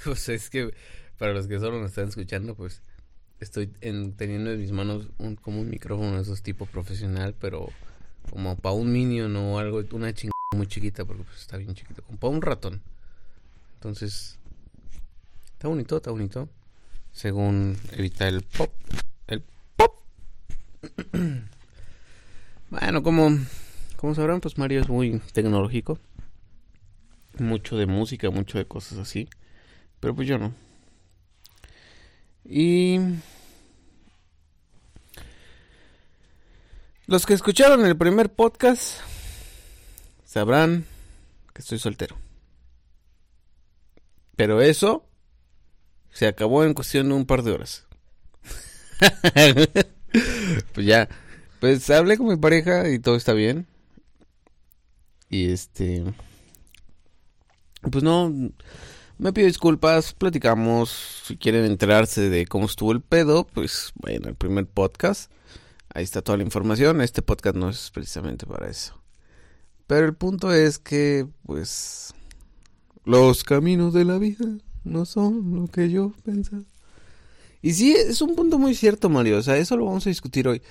pues es que para los que solo nos están escuchando, pues estoy teniendo en mis manos un, como un micrófono de esos tipo profesional, pero como para un minion o algo, una chingada muy chiquita, porque pues, está bien chiquito, como para un ratón. Entonces, está bonito, está bonito. Según evita el pop, el pop. bueno, como, como sabrán, pues Mario es muy tecnológico. Mucho de música, mucho de cosas así. Pero pues yo no. Y los que escucharon el primer podcast sabrán que estoy soltero. Pero eso se acabó en cuestión de un par de horas. pues ya, pues hablé con mi pareja y todo está bien. Y este, pues no, me pido disculpas, platicamos. Si quieren enterarse de cómo estuvo el pedo, pues bueno, el primer podcast. Ahí está toda la información. Este podcast no es precisamente para eso. Pero el punto es que, pues, los caminos de la vida no son lo que yo pensaba. Y sí, es un punto muy cierto, Mario. O sea, eso lo vamos a discutir hoy.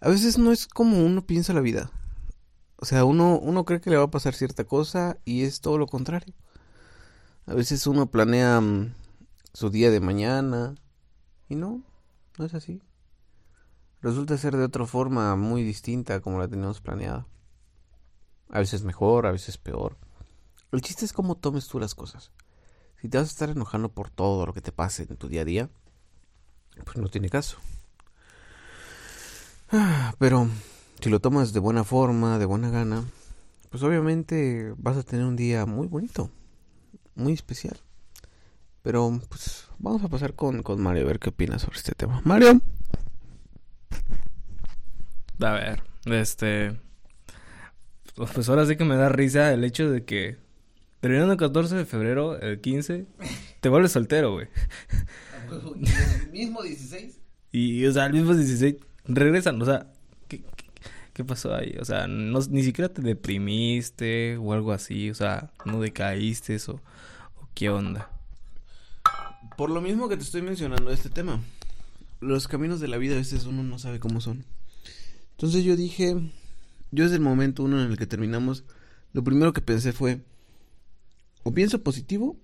A veces no es como uno piensa la vida. O sea, uno, uno cree que le va a pasar cierta cosa y es todo lo contrario. A veces uno planea mm, su día de mañana y no, no es así. Resulta ser de otra forma muy distinta como la teníamos planeada. A veces mejor, a veces peor. El chiste es cómo tomes tú las cosas. Si te vas a estar enojando por todo lo que te pase en tu día a día, pues no tiene caso. Pero si lo tomas de buena forma, de buena gana, pues obviamente vas a tener un día muy bonito muy especial. Pero pues vamos a pasar con, con Mario a ver qué opina sobre este tema. Mario. A ver, este... Pues ahora sí que me da risa el hecho de que terminando el 14 de febrero, el 15, te vuelves soltero, güey. ¿El mismo 16? Y, o sea, el mismo 16 regresan, o sea, ¿qué, pasó ahí? O sea, no, ni siquiera te deprimiste o algo así, o sea, no decaíste eso. ¿Qué onda? Por lo mismo que te estoy mencionando este tema. Los caminos de la vida a veces uno no sabe cómo son. Entonces yo dije, yo desde el momento uno en el que terminamos, lo primero que pensé fue, o pienso positivo,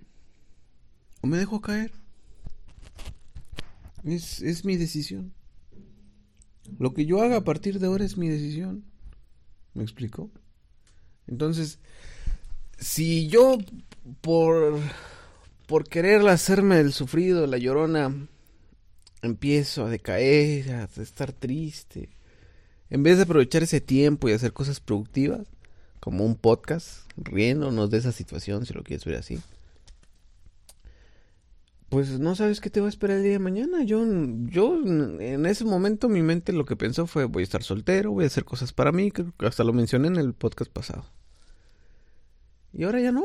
o me dejo caer. Es, es mi decisión. Lo que yo haga a partir de ahora es mi decisión. ¿Me explico? Entonces, si yo por, por querer hacerme el sufrido, la llorona, empiezo a decaer, a estar triste. En vez de aprovechar ese tiempo y hacer cosas productivas, como un podcast, riéndonos de esa situación, si lo quieres ver así. Pues no sabes qué te va a esperar el día de mañana. Yo, yo en ese momento mi mente lo que pensó fue voy a estar soltero, voy a hacer cosas para mí, que hasta lo mencioné en el podcast pasado. Y ahora ya no.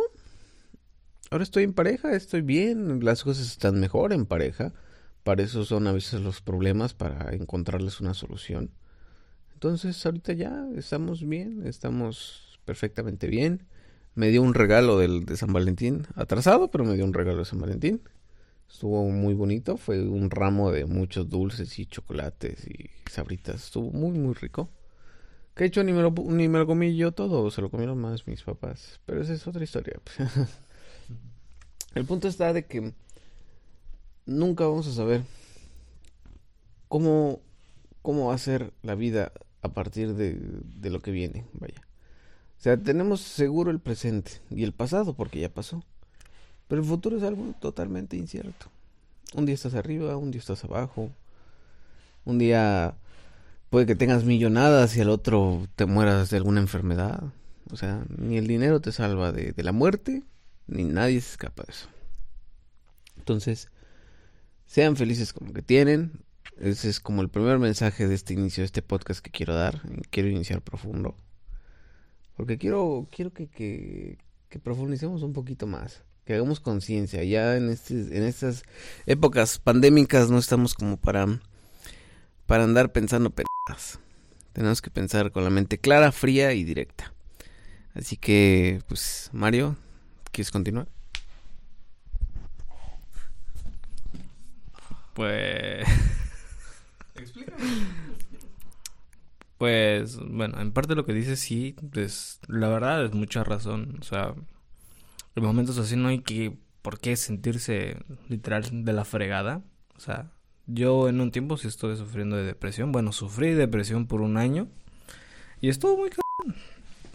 Ahora estoy en pareja, estoy bien, las cosas están mejor en pareja. Para eso son a veces los problemas, para encontrarles una solución. Entonces ahorita ya estamos bien, estamos perfectamente bien. Me dio un regalo del, de San Valentín, atrasado, pero me dio un regalo de San Valentín. Estuvo muy bonito, fue un ramo de muchos dulces y chocolates y sabritas. Estuvo muy, muy rico. Que hecho ni me, lo, ni me lo comí yo todo, se lo comieron más mis papás. Pero esa es otra historia. El punto está de que nunca vamos a saber cómo, cómo va a ser la vida a partir de, de lo que viene, vaya. O sea, tenemos seguro el presente y el pasado porque ya pasó. Pero el futuro es algo totalmente incierto. Un día estás arriba, un día estás abajo. Un día puede que tengas millonadas y al otro te mueras de alguna enfermedad. O sea, ni el dinero te salva de, la muerte, ni nadie se escapa de eso. Entonces, sean felices con lo que tienen. Ese es como el primer mensaje de este inicio de este podcast que quiero dar. Quiero iniciar profundo. Porque quiero, quiero que, que profundicemos un poquito más. Que hagamos conciencia. Ya en, este, en estas épocas pandémicas no estamos como para, para andar pensando pendejas. Tenemos que pensar con la mente clara, fría y directa. Así que, pues, Mario, ¿Quieres continuar? Pues... Pues, bueno, en parte lo que dices sí, pues la verdad es mucha razón. O sea, en momentos así no hay que, por qué sentirse literal de la fregada. O sea, yo en un tiempo sí estuve sufriendo de depresión. Bueno, sufrí depresión por un año. Y estuvo muy cabrón.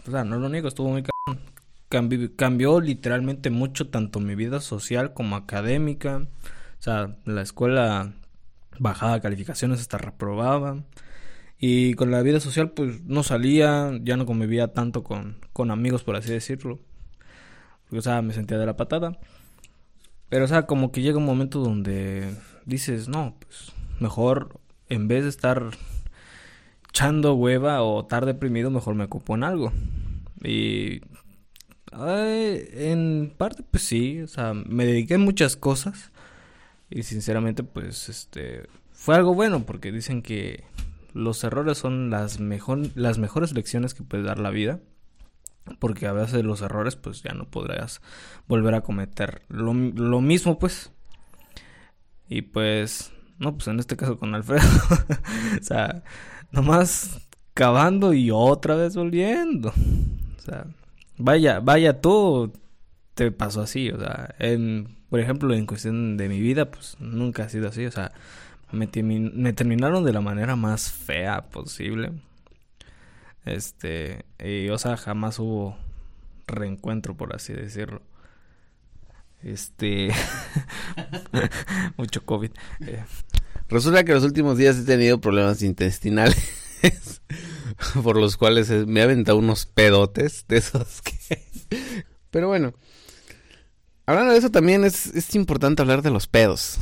O sea, no lo niego, estuvo muy cabrón. cambió literalmente mucho tanto mi vida social como académica. O sea, la escuela bajaba calificaciones hasta reprobaba. Y con la vida social, pues no salía, ya no convivía tanto con, con amigos, por así decirlo. O sea, me sentía de la patada. Pero, o sea, como que llega un momento donde dices, no, pues mejor en vez de estar echando hueva o estar deprimido, mejor me ocupo en algo. Y en parte, pues sí, o sea, me dediqué a muchas cosas. Y sinceramente, pues, este, fue algo bueno porque dicen que los errores son las, mejor, las mejores lecciones que puede dar la vida. Porque a veces los errores, pues ya no podrás volver a cometer lo, lo mismo, pues. Y pues, no, pues en este caso con Alfredo. o sea, nomás cavando y otra vez volviendo. O sea, vaya, vaya tú te pasó así, o sea, en, por ejemplo, en cuestión de mi vida, pues nunca ha sido así, o sea, me terminaron de la manera más fea posible. Este, y, o sea, jamás hubo reencuentro, por así decirlo. Este, mucho COVID. Eh. Resulta que los últimos días he tenido problemas intestinales. por los cuales me ha aventado unos pedotes de esos que... Pero bueno, Hablando de eso también es, es importante hablar de los pedos.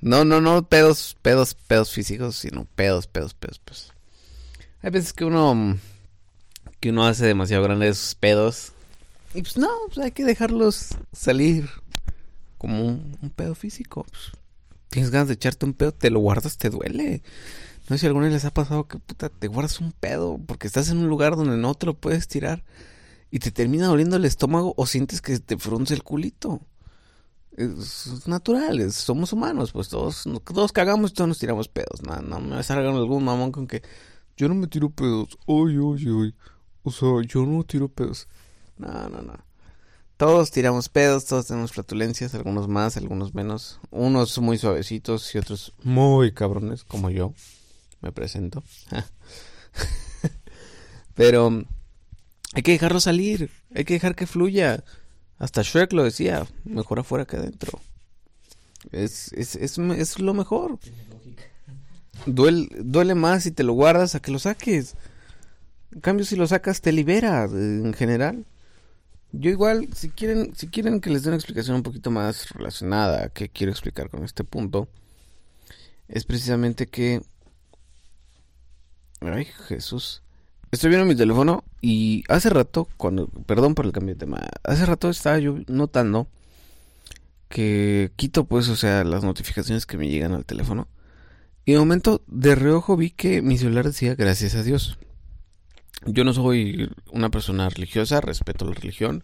No, no, no pedos, pedos, pedos físicos, sino pedos, pedos, pedos, pedos. Hay veces que uno que uno hace demasiado grandes esos pedos y pues no, pues hay que dejarlos salir como un, pedo físico. Pues, tienes ganas de echarte un pedo, te lo guardas, te duele. No sé si a alguna les ha pasado que puta te guardas un pedo porque estás en un lugar donde no te lo puedes tirar y te termina doliendo el estómago o sientes que te frunce el culito. Es natural, somos humanos, pues todos, todos cagamos y todos nos tiramos pedos. No, no me salgan algún mamón con que yo no me tiro pedos. Oye, oye, oye. O sea, yo no tiro pedos. No, no, no. Todos tiramos pedos, todos tenemos flatulencias, algunos más, algunos menos. Unos muy suavecitos y otros muy cabrones, como yo. Me presento. Pero hay que dejarlo salir, hay que dejar que fluya. Hasta Shrek lo decía, mejor afuera que adentro. Es, es, es, es lo mejor. Duele, duele más si te lo guardas a que lo saques. En cambio, si lo sacas, te libera en general. Yo igual, si quieren, si quieren que les dé una explicación un poquito más relacionada a qué quiero explicar con este punto, es precisamente que... Ay, Jesús. Estoy viendo mi teléfono y hace rato, cuando, perdón por el cambio de tema, hace rato estaba yo notando que quito pues, o sea, las notificaciones que me llegan al teléfono. Y de momento, de reojo vi que mi celular decía gracias a Dios. Yo no soy una persona religiosa, respeto la religión.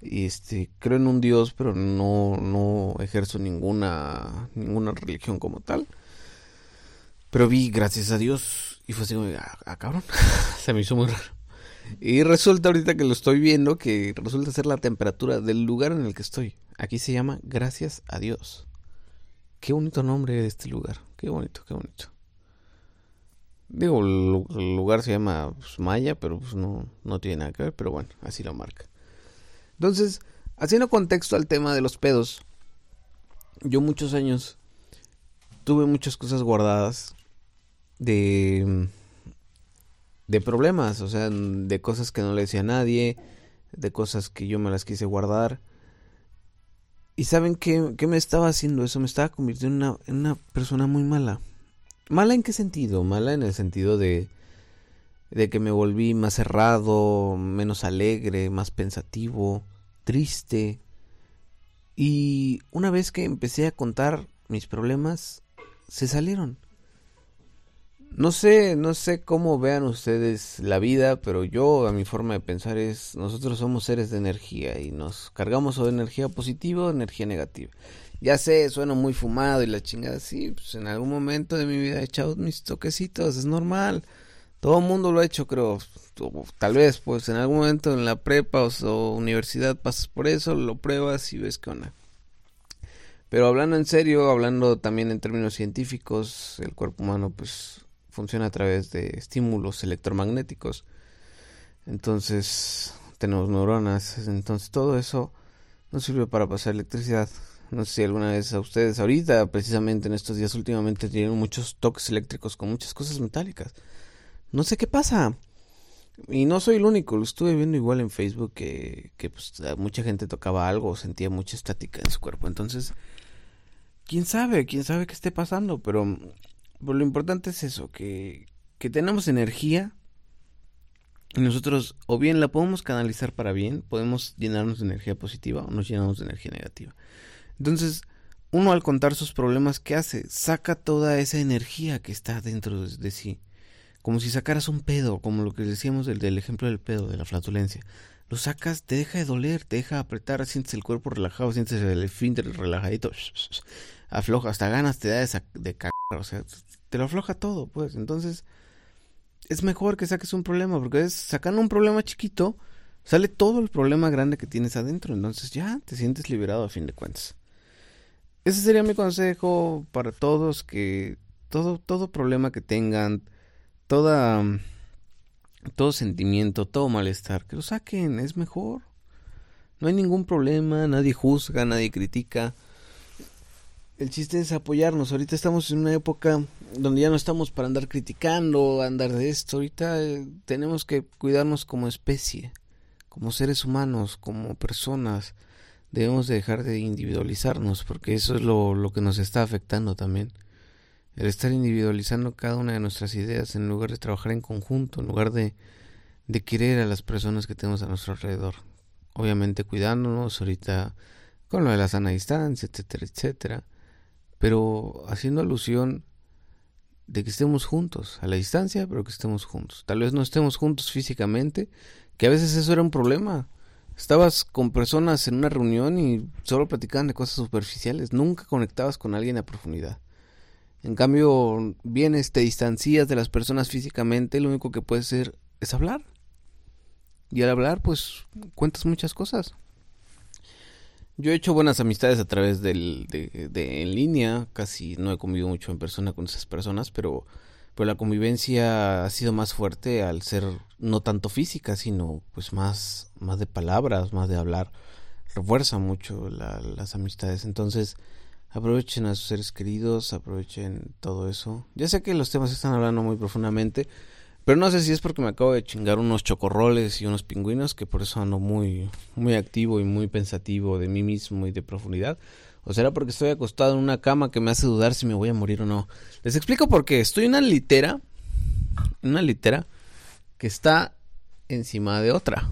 Y este, creo en un Dios, pero no, no ejerzo ninguna, ninguna religión como tal. Pero vi gracias a Dios y fue así como, ah, ah cabrón, se me hizo muy raro. Y resulta ahorita que lo estoy viendo que resulta ser la temperatura del lugar en el que estoy. Aquí se llama Gracias a Dios. Qué bonito nombre de este lugar. Qué bonito, qué bonito. Digo, el lugar se llama pues, Maya, pero pues no, no tiene nada que ver, pero bueno, así lo marca. Entonces, haciendo contexto al tema de los pedos, yo muchos años tuve muchas cosas guardadas de, de problemas, o sea, de cosas que no le decía a nadie, de cosas que yo me las quise guardar. ¿Y saben qué, qué me estaba haciendo eso? Me estaba convirtiendo en una, en una persona muy mala. ¿Mala en qué sentido? Mala en el sentido de, de que me volví más cerrado, menos alegre, más pensativo, triste. Y una vez que empecé a contar mis problemas, se salieron No sé, no sé cómo vean ustedes la vida, pero yo a mi forma de pensar es, nosotros somos seres de energía y nos cargamos o de energía positiva o de energía negativa. Ya sé, suena muy fumado y la chingada, sí, pues en algún momento de mi vida he echado mis toquecitos, es normal. Todo el mundo lo ha hecho, creo. Tal vez, pues en algún momento en la prepa o, universidad pasas por eso, lo pruebas y ves qué onda. Pero hablando en serio, hablando también en términos científicos, el cuerpo humano pues funciona a través de estímulos electromagnéticos. Entonces, tenemos neuronas, entonces todo eso nos sirve para pasar electricidad. No sé si alguna vez a ustedes, ahorita, precisamente en estos días últimamente, tienen muchos toques eléctricos con muchas cosas metálicas. No sé qué pasa. Y no soy el único, lo estuve viendo igual en Facebook que, que pues, mucha gente tocaba algo sentía mucha estática en su cuerpo. Entonces, quién sabe, quién sabe qué esté pasando, pero pero lo importante es eso, que, que tenemos energía y nosotros o bien la podemos canalizar para bien, podemos llenarnos de energía positiva o nos llenamos de energía negativa. Entonces, uno al contar sus problemas, ¿qué hace? Saca toda esa energía que está dentro de, sí. Como si sacaras un pedo, como lo que decíamos del, del ejemplo del pedo, de la flatulencia. Lo sacas, te deja de doler, te deja apretar, sientes el cuerpo relajado, sientes el esfínter relajadito, afloja, hasta ganas te da de, de cagar, o sea, te lo afloja todo, pues. Entonces, es mejor que saques un problema, porque es sacando un problema chiquito, sale todo el problema grande que tienes adentro. Entonces ya te sientes liberado a fin de cuentas. Ese sería mi consejo para todos que todo, todo problema que tengan, toda, todo sentimiento, todo malestar, que lo saquen, es mejor. No hay ningún problema, nadie juzga, nadie critica el chiste es apoyarnos. Ahorita estamos en una época donde ya no estamos para andar criticando, andar de esto. Ahorita eh, tenemos que cuidarnos como especie, como seres humanos, como personas. Debemos de dejar de individualizarnos porque eso es lo, lo que nos está afectando también. El estar individualizando cada una de nuestras ideas en lugar de trabajar en conjunto, en lugar de, de querer a las personas que tenemos a nuestro alrededor. Obviamente cuidándonos ahorita con lo de la sana distancia, etcétera, etcétera pero haciendo alusión de que estemos juntos, a la distancia, pero que estemos juntos. Tal vez no estemos juntos físicamente, que a veces eso era un problema. Estabas con personas en una reunión y solo platicaban de cosas superficiales, nunca conectabas con alguien a profundidad. En cambio, vienes, te distancias de las personas físicamente, lo único que puedes hacer es hablar. Y al hablar, pues cuentas muchas cosas. Yo he hecho buenas amistades a través del, de, en línea, casi no he convivido mucho en persona con esas personas, pero, la convivencia ha sido más fuerte al ser no tanto física, sino pues más, más de palabras, más de hablar, refuerza mucho las amistades. Entonces, aprovechen a sus seres queridos, aprovechen todo eso. Ya sé que los temas están hablando muy profundamente, pero no sé si es porque me acabo de chingar unos chocorroles y unos pingüinos, que por eso ando muy, muy activo y muy pensativo de mí mismo y de profundidad. O será porque estoy acostado en una cama que me hace dudar si me voy a morir o no. Les explico por qué. Estoy en una litera, una litera que está encima de otra.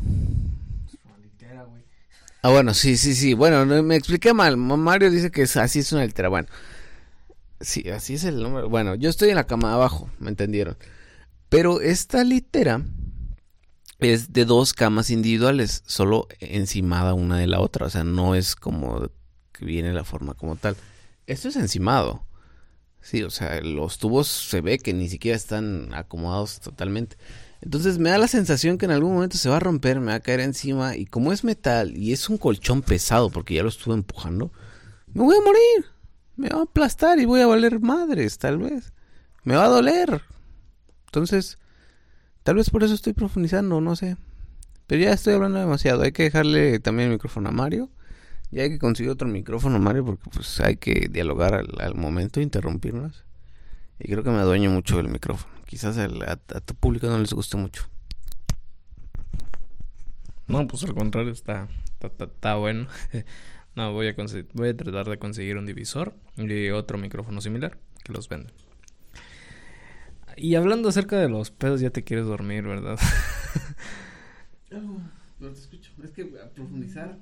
Ah, bueno, sí, sí, sí. Bueno, me expliqué mal. Mario dice que es, así es una litera. Bueno, sí, así es el número. Bueno, yo estoy en la cama abajo, ¿me entendieron? Pero esta litera es de dos camas individuales, solo encimada una de la otra. O sea, no es como que viene la forma como tal. Esto es encimado. Sí, o sea, los tubos se ve que ni siquiera están acomodados totalmente. Entonces me da la sensación que en algún momento se va a romper, me va a caer encima. Y como es metal y es un colchón pesado, porque ya lo estuve empujando, me voy a morir. Me va a aplastar y voy a valer madres, tal vez. Me va a doler. Entonces, tal vez por eso estoy profundizando, no sé. Pero ya estoy hablando demasiado. Hay que dejarle también el micrófono a Mario. Y hay que conseguir otro micrófono, Mario, porque pues hay que dialogar al, momento, interrumpirnos. Y creo que me adueño mucho del micrófono. Quizás a, tu público no les guste mucho. No, pues al contrario, está, está, está bueno. no, voy a, voy a tratar de conseguir un divisor y otro micrófono similar que los venden. Y hablando acerca de los pedos, ya te quieres dormir, ¿verdad? no te escucho. Es que a profundizar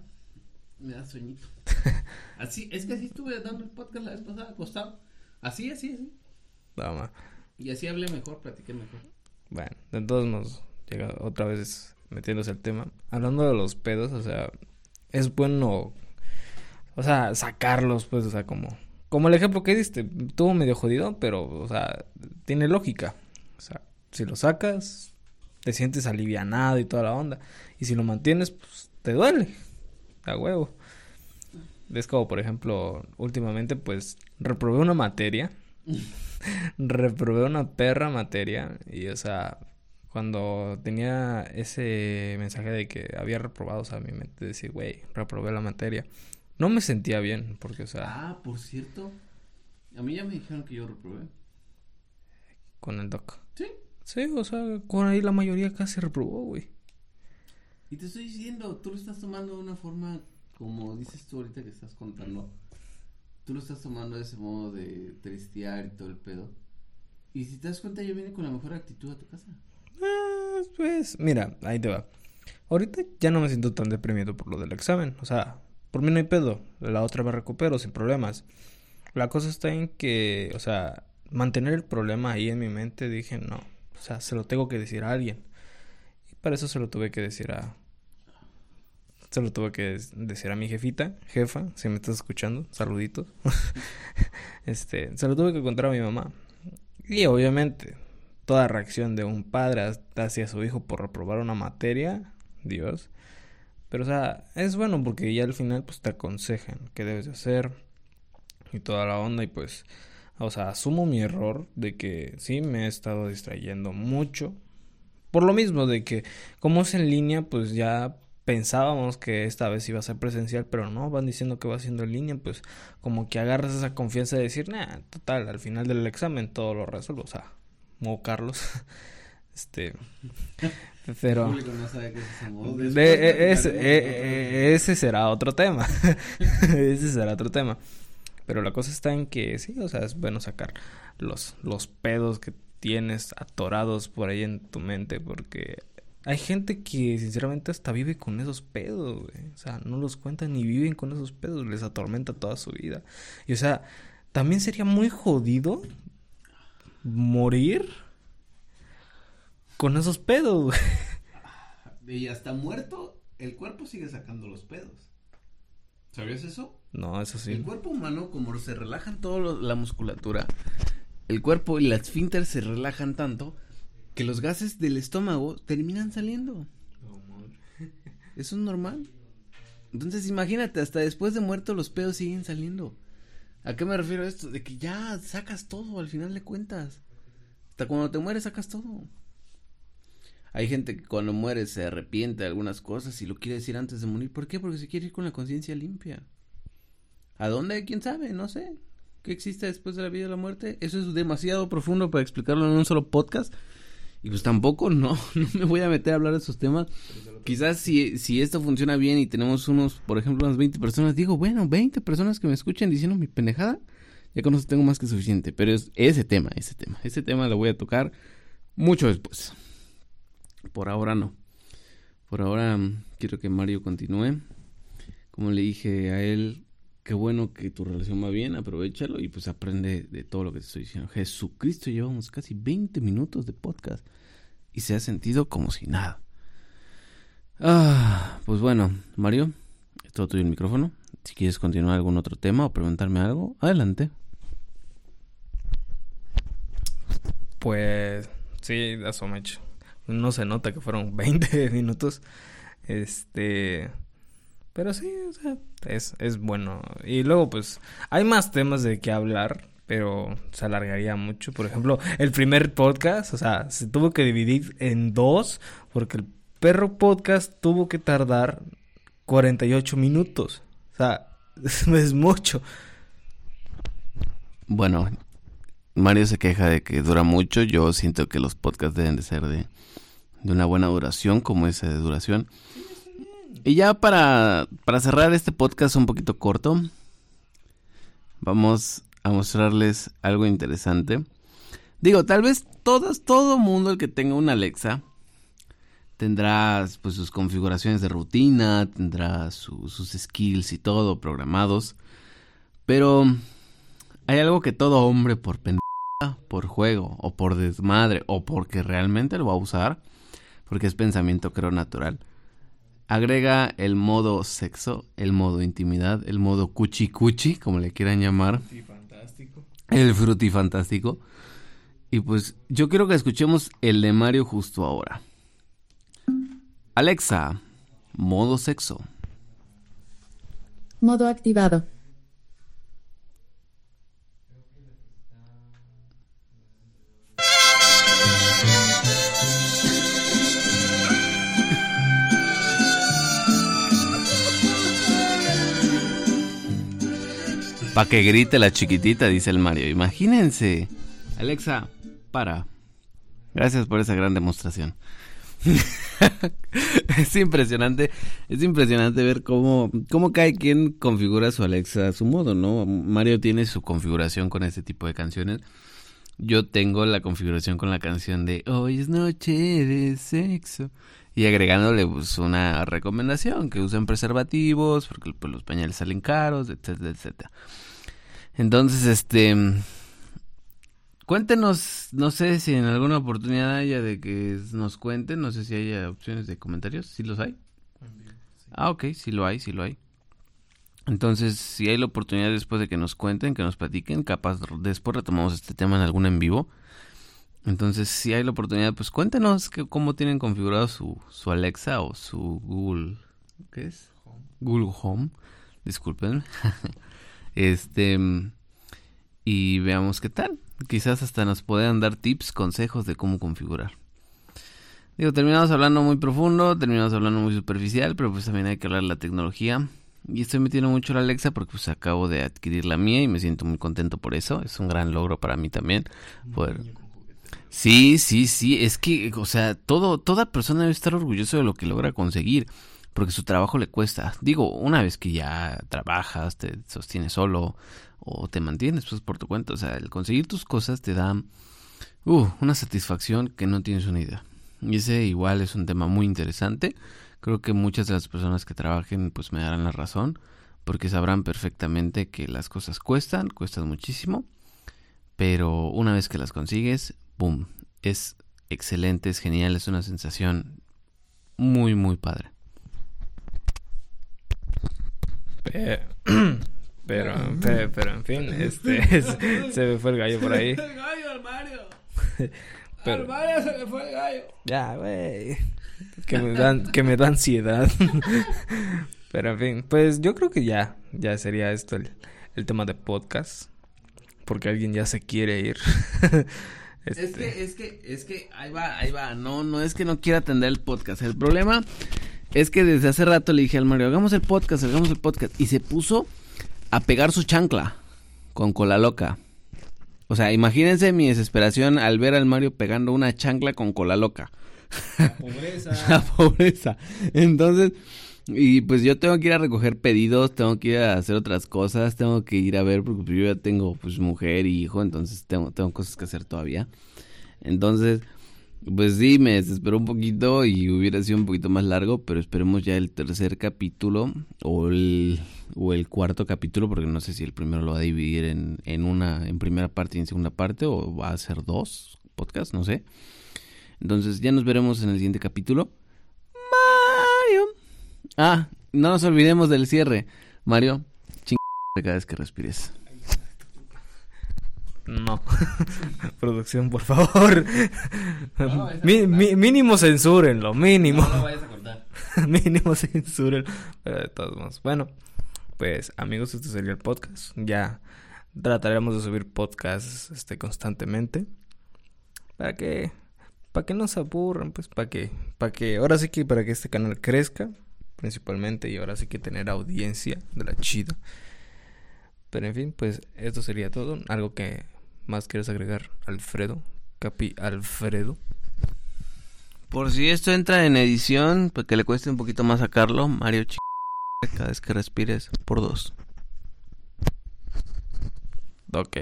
me da sueñito. Así, es que así estuve dando el podcast la vez pasada, acostado. Así, así, así. Nada Y así hablé mejor, platiqué mejor. Bueno, de todos modos, llega otra vez metiéndose el tema. Hablando de los pedos, o sea, es bueno, o sea, sacarlos, pues, o sea, como, como el ejemplo que diste, tuvo medio jodido, pero, o sea, tiene lógica. O sea, si lo sacas, te sientes alivianado y toda la onda. Y si lo mantienes, pues, te duele. A huevo. Es como, por ejemplo, últimamente, pues, reprobé una materia. reprobé una perra materia. Y, o sea, cuando tenía ese mensaje de que había reprobado, o sea, mi mente decir, güey, reprobé la materia. No me sentía bien, porque, o sea... Ah, por cierto, a mí ya me dijeron que yo reprobé. Con el doc. Sí. Sí, o sea, con ahí la mayoría casi reprobó, güey. Y te estoy diciendo, tú lo estás tomando de una forma, como dices tú ahorita que estás contando. Tú lo estás tomando de ese modo de tristear y todo el pedo. Y si te das cuenta, yo vine con la mejor actitud a tu casa. Ah, pues, mira, ahí te va. Ahorita ya no me siento tan deprimido por lo del examen. O sea, por mí no hay pedo. La otra me recupero sin problemas. La cosa está en que, o sea, mantener el problema ahí en mi mente, dije, no. O sea, se lo tengo que decir a alguien. Y para eso se lo tuve que decir a... Se lo tuve que decir a mi jefita, jefa, si me estás escuchando, saluditos. este, se lo tuve que contar a mi mamá. Y obviamente, toda reacción de un padre hacia su hijo por reprobar una materia, Dios. Pero, o sea, es bueno porque ya al final, pues te aconsejan qué debes de hacer y toda la onda. Y pues, o sea, asumo mi error de que sí me he estado distrayendo mucho. Por lo mismo, de que como es en línea, pues ya pensábamos que esta vez iba a ser presencial, pero no, van diciendo que va siendo en línea, pues como que agarras esa confianza de decir, nah, total, al final del examen todo lo resuelvo, o sea, como Carlos. Este. Pero. ese será otro tema. ese será otro tema. Pero la cosa está en que sí, o sea, es bueno sacar los, los pedos que tienes atorados por ahí en tu mente. Porque hay gente que sinceramente hasta vive con esos pedos, güey. O sea, no los cuentan ni viven con esos pedos. Les atormenta toda su vida. Y o sea, también sería muy jodido morir con esos pedos, güey. Y hasta muerto, el cuerpo sigue sacando los pedos. ¿Sabías eso? No, eso sí. El cuerpo humano, como se relajan toda la musculatura, el cuerpo y la esfínter se relajan tanto que los gases del estómago terminan saliendo. Eso es normal. Entonces imagínate, hasta después de muerto los pedos siguen saliendo. ¿A qué me refiero a esto? De que ya sacas todo al final de cuentas. Hasta cuando te mueres sacas todo. Hay gente que cuando muere se arrepiente de algunas cosas y lo quiere decir antes de morir. ¿Por qué? Porque se quiere ir con la conciencia limpia. ¿A dónde? ¿Quién sabe? No sé. ¿Qué existe después de la vida y la muerte? Eso es demasiado profundo para explicarlo en un solo podcast. Y pues tampoco, no, no me voy a meter a hablar de esos temas. Quizás si, si esto funciona bien y tenemos unos, por ejemplo, unas 20 personas, digo, bueno, 20 personas que me escuchen diciendo mi pendejada, ya con eso tengo más que suficiente. Pero es ese tema, ese tema, ese tema lo voy a tocar mucho después. Por ahora no. Por ahora mm, quiero que Mario continúe. Como le dije a él, qué bueno que tu relación va bien, aprovechalo y pues aprende de todo lo que te estoy diciendo. Jesucristo, llevamos casi 20 minutos de podcast y se ha sentido como si nada. Ah, pues bueno, Mario, es todo tuyo el micrófono. Si quieres continuar algún otro tema o preguntarme algo, adelante. Pues sí, me hecho no se nota que fueron 20 minutos. Este. Pero sí, o sea, es, es bueno. Y luego, pues, hay más temas de que hablar, pero se alargaría mucho. Por ejemplo, el primer podcast, o sea, se tuvo que dividir en dos, porque el perro podcast tuvo que tardar 48 minutos. O sea, es mucho. Bueno, Mario se queja de que dura mucho. Yo siento que los podcasts deben de ser de de una buena duración como ese de duración. Y ya para, para cerrar este podcast un poquito corto, vamos a mostrarles algo interesante. Digo, tal vez todos, todo mundo el que tenga una Alexa tendrá pues sus configuraciones de rutina, tendrá sus skills y todo programados. Pero hay algo que todo hombre por pendejo por juego o por desmadre o porque realmente lo va a usar, porque es pensamiento creo natural. Agrega el modo sexo, el modo intimidad, el modo cuchi cuchi, como le quieran llamar. fantástico. El frutifantástico. Y pues yo quiero que escuchemos el de Mario justo ahora. Alexa, modo sexo. Modo activado. Pa' que grite la chiquitita, dice el Mario. Imagínense. Alexa, para. Gracias por esa gran demostración. es impresionante, es impresionante ver cómo, cómo cada quien configura su Alexa a su modo, ¿no? Mario tiene su configuración con este tipo de canciones. Yo tengo la configuración con la canción de Hoy es noche de sexo. Y agregándole pues, una recomendación, que usen preservativos, porque pues, los pañales salen caros, etcétera, etcétera. Entonces, este... Cuéntenos, no sé si en alguna oportunidad haya de que nos cuenten, no sé si haya opciones de comentarios, si los hay. Ah, ok, sí lo hay, sí lo hay. Entonces, si hay la oportunidad después de que nos cuenten, que nos platiquen, capaz después retomamos este tema en algún en vivo. Entonces, si hay la oportunidad, pues cuéntenos que, cómo tienen configurado su, su Alexa o su Google, ¿qué es? Google Home. Disculpen. este y veamos qué tal. Quizás hasta nos puedan dar tips, consejos de cómo configurar. Digo, terminamos hablando muy profundo, terminamos hablando muy superficial, pero pues también hay que hablar de la tecnología. Y estoy metiendo mucho la Alexa porque pues acabo de adquirir la mía y me siento muy contento por eso. Es un gran logro para mí también. Poder... Sí, sí, sí. Es que, o sea, todo, toda persona debe estar orgulloso de lo que logra conseguir. Porque su trabajo le cuesta. Digo, una vez que ya trabajas, te sostienes solo o te mantienes pues por tu cuenta. O sea, el conseguir tus cosas te da uh, una satisfacción que no tienes una idea. Y ese igual es un tema muy interesante. Creo que muchas de las personas que trabajen pues me darán la razón. Porque sabrán perfectamente que las cosas cuestan, cuestan muchísimo. Pero una vez que las consigues, ¡boom! Es excelente, es genial, es una sensación muy, muy padre. Pero, pero, pero, pero, en fin, este, es- se me fue el gallo por ahí. El gallo al Mario. Pero- Al Mario se le fue el gallo. Ya, güey. Que me dan, que me da ansiedad. Pero en fin, pues yo creo que ya, ya sería esto el, el tema de podcast. Porque alguien ya se quiere ir. Es Este, que, es que, es que, ahí va, ahí va. No, no es que no quiera atender el podcast. El problema es que desde hace rato le dije al Mario, hagamos el podcast, hagamos el podcast. Y se puso a pegar su chancla con cola loca. O sea, imagínense mi desesperación al ver al Mario pegando una chancla con cola loca. La pobreza. Entonces, y pues yo tengo que ir a recoger pedidos, tengo que ir a hacer otras cosas, tengo que ir a ver, porque yo ya tengo pues mujer y hijo, entonces tengo, tengo cosas que hacer todavía. Entonces, pues sí, me desesperó un poquito y hubiera sido un poquito más largo, pero esperemos ya el tercer capítulo o el, o el cuarto capítulo, porque no sé si el primero lo va a dividir en, en una, en primera parte y en segunda parte, o va a ser dos podcasts, no sé. Entonces ya nos veremos en el siguiente capítulo. Mario. Ah, no nos olvidemos del cierre. Mario, ching cada vez que respires. No. Producción, por favor. Mi- mi- mínimo censúrenlo, mínimo. vayas a cortar. mínimo censúrenlo. Pero de todos modos. Bueno, pues amigos, este sería el podcast. Ya trataremos de subir podcasts este, constantemente. Para que, para que no se aburran, pues para que, para que, ahora sí que para que este canal crezca, principalmente, y ahora sí que tener audiencia de la chida. Pero en fin, pues esto sería todo. Algo que más quieres agregar, Alfredo, Capi Alfredo. Por si esto entra en edición, para que le cueste un poquito más sacarlo, Mario ching cada vez que respires por dos. Ok.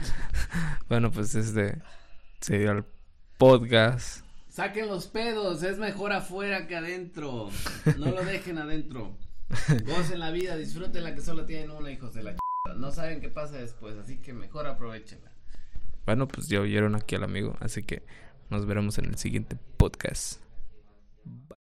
bueno, pues este sería el podcast. Saquen los pedos, es mejor afuera que adentro. No lo dejen adentro. Gocen la vida, disfruten la que solo tienen una, hijos de la ch... No saben qué pasa después, así que mejor aprovechenla. Bueno, pues ya oyeron aquí al amigo, así que nos veremos en el siguiente podcast.